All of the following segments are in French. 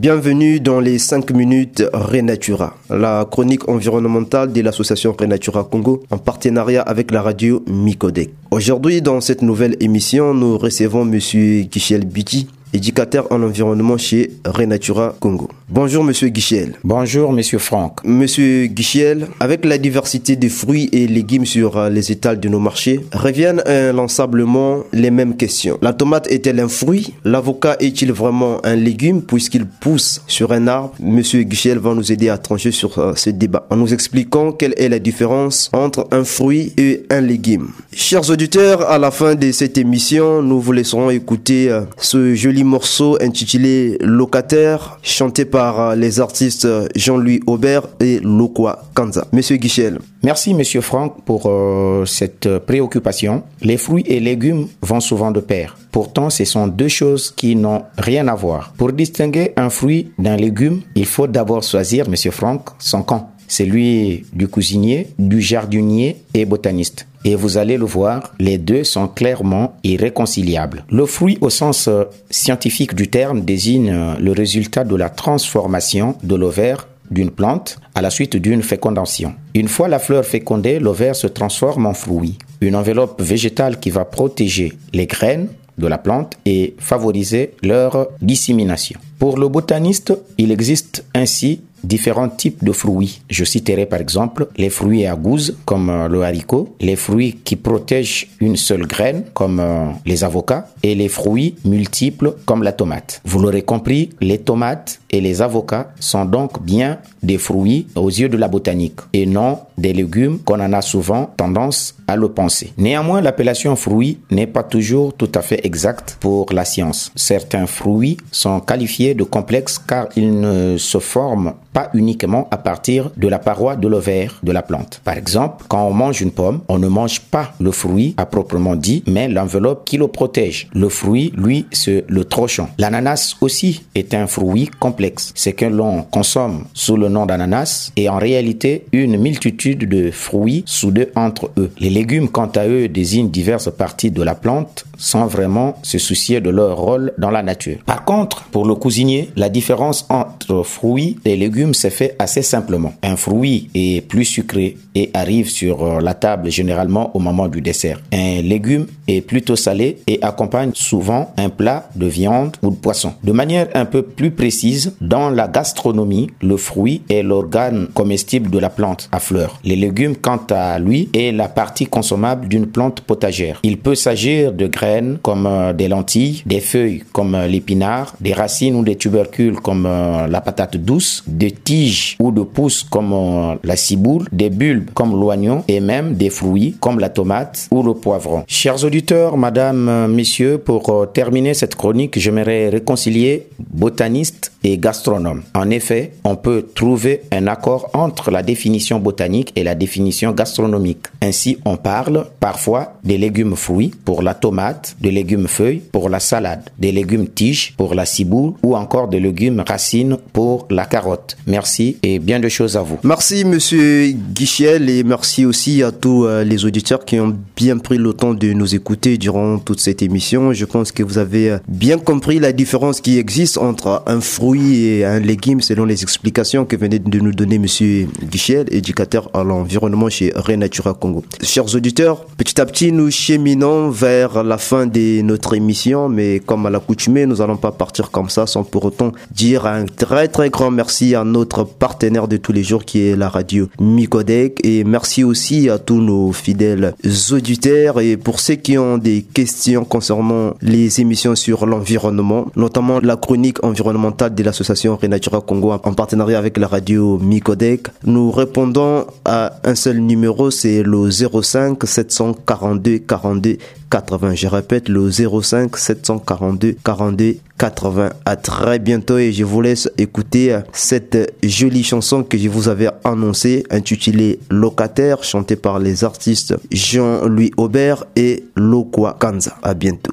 Bienvenue dans les 5 minutes Renatura, la chronique environnementale de l'association Renatura Congo en partenariat avec la radio Micodec. Aujourd'hui, dans cette nouvelle émission, nous recevons monsieur Kichel Biti, éducateur en environnement chez Renatura Congo. Bonjour Monsieur Guichel. Bonjour Monsieur Franck. Monsieur Guichel, avec la diversité des fruits et légumes sur euh, les étals de nos marchés, reviennent inlassablement les mêmes questions. La tomate est-elle un fruit? L'avocat est-il vraiment un légume puisqu'il pousse sur un arbre? Monsieur Guichel va nous aider à trancher sur euh, ce débat en nous expliquant quelle est la différence entre un fruit et un légume. Chers auditeurs, à la fin de cette émission, nous vous laisserons écouter euh, ce joli morceau intitulé Locataire, chanté par euh, les artistes Jean-Louis Aubert et Lokwa Kanza. Monsieur Guichel. Merci Monsieur Franck pour euh, cette préoccupation. Les fruits et légumes vont souvent de pair. Pourtant, ce sont deux choses qui n'ont rien à voir. Pour distinguer un fruit d'un légume, il faut d'abord choisir, Monsieur Franck, son camp. Celui du cuisinier, du jardinier et botaniste. Et vous allez le voir, les deux sont clairement irréconciliables. Le fruit au sens euh, scientifique du terme désigne euh, le résultat de la transformation de l'ovaire d'une plante à la suite d'une fécondation. Une fois la fleur fécondée, l'ovaire se transforme en fruit, une enveloppe végétale qui va protéger les graines de la plante et favoriser leur dissémination. Pour le botaniste, il existe ainsi différents types de fruits. Je citerai par exemple les fruits à gousse comme euh, le haricot, les fruits qui protègent une seule graine comme euh, les avocats et les fruits multiples comme la tomate. Vous l'aurez compris, les tomates et les avocats sont donc bien des fruits aux yeux de la botanique et non des légumes qu'on en a souvent tendance à le penser. Néanmoins, l'appellation fruit n'est pas toujours tout à fait exacte pour la science. Certains fruits sont qualifiés de complexes car ils ne se forment uniquement à partir de la paroi de l'ovaire de la plante. Par exemple, quand on mange une pomme, on ne mange pas le fruit à proprement dit, mais l'enveloppe qui le protège. Le fruit, lui, c'est le trochon. L'ananas aussi est un fruit complexe. C'est que l'on consomme sous le nom d'ananas et en réalité une multitude de fruits soudés entre eux. Les légumes, quant à eux, désignent diverses parties de la plante sans vraiment se soucier de leur rôle dans la nature. Par contre, pour le cuisinier, la différence entre fruits et légumes se fait assez simplement. Un fruit est plus sucré et arrive sur euh, la table généralement au moment du dessert. Un légume est plutôt salé et accompagne souvent un plat de viande ou de poisson. De manière un peu plus précise, dans la gastronomie, le fruit est l'organe comestible de la plante à fleurs. Les légumes, quant à lui, est la partie consommable d'une plante potagère. Il peut s'agir de graines comme euh, des lentilles, des feuilles comme euh, l'épinard, des racines ou des tubercules comme la patate douce, des tiges ou de pousses comme la ciboule, des bulbes comme l'oignon et même des fruits comme la tomate ou le poivron. Chers auditeurs, madame, messieurs, pour terminer cette chronique, j'aimerais réconcilier botaniste et gastronome. En effet, on peut trouver un accord entre la définition botanique et la définition gastronomique. Ainsi, on parle parfois des légumes fruits pour la tomate, des légumes feuilles pour la salade, des légumes tiges pour la ciboule ou encore des légumes racines pour la carotte. Merci et bien de choses à vous. Merci Monsieur Guichel et merci aussi à tous euh, les auditeurs qui ont bien pris le temps de nous écouter durant toute cette émission. Je pense que vous avez euh, bien compris la différence qui existe entre un fruit et un légume selon les explications que venait de nous donner Monsieur Guichel, éducateur à l'environnement chez Renatura Congo. Chers auditeurs, petit à petit nous cheminons vers la fin de notre émission, mais comme à l'accoutumée, nous allons pas partir comme ça sans pour autant dire un très très grand merci à notre partenaire de tous les jours qui est la radio Micodec et merci aussi à tous nos fidèles auditeurs et pour ceux qui ont des questions concernant les émissions sur l'environnement, notamment la chronique environnementale de l'association Renatura Congo en partenariat avec la radio Micodec, nous répondons à un seul numéro, c'est le 05 742 42 80. Je répète le 05 742 42 80. À très bientôt et je vous laisse écouter cette jolie chanson que je vous avais annoncée intitulée Locataire chantée par les artistes Jean-Louis Aubert et Lokwa Kanza. À bientôt.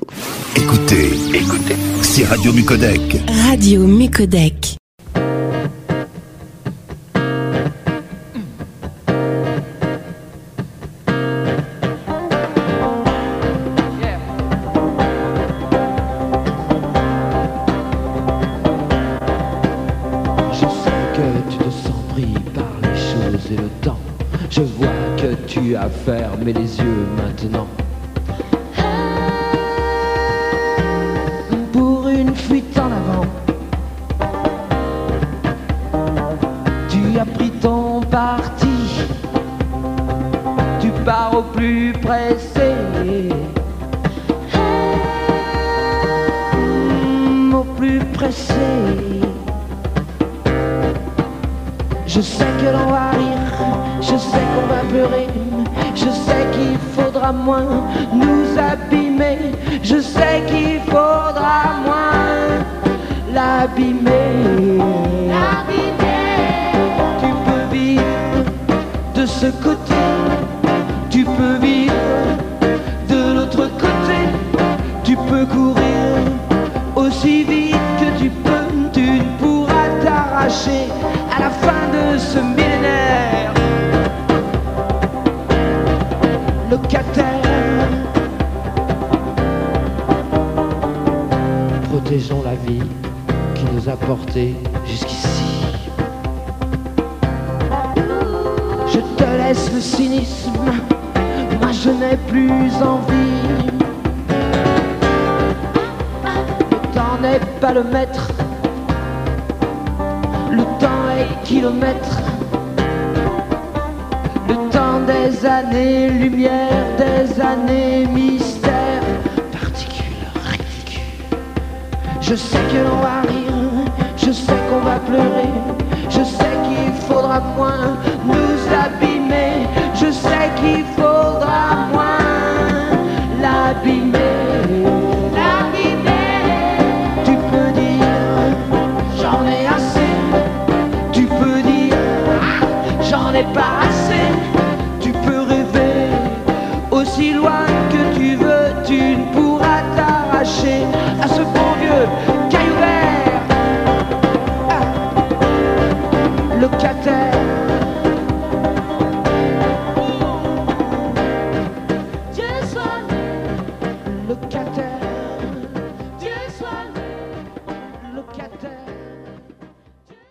Écoutez, écoutez, c'est Radio Mucodec. Radio Mucodec. Fermer les yeux maintenant. Pour une fuite en avant, tu as pris ton parti, tu pars au plus pressé. Au plus pressé. Je sais que l'on va rire, je sais qu'on va pleurer. Je sais qu'il faudra moins nous abîmer. Je sais qu'il faudra moins l'abîmer. À la fin de ce millénaire. locataire. Protégeons la vie qui nous a portés jusqu'ici. Je te laisse le cynisme, moi je n'ai plus envie. Le temps n'est pas le maître, le temps est kilomètre des années lumière, des années mystère, particules ridicules. Je sais que l'on va rire, je sais qu'on va pleurer, je sais qu'il faudra moins pas assez. Tu peux rêver aussi loin que tu veux, tu ne pourras t'arracher à ce bon vieux caillou vert. Ah. Locataire.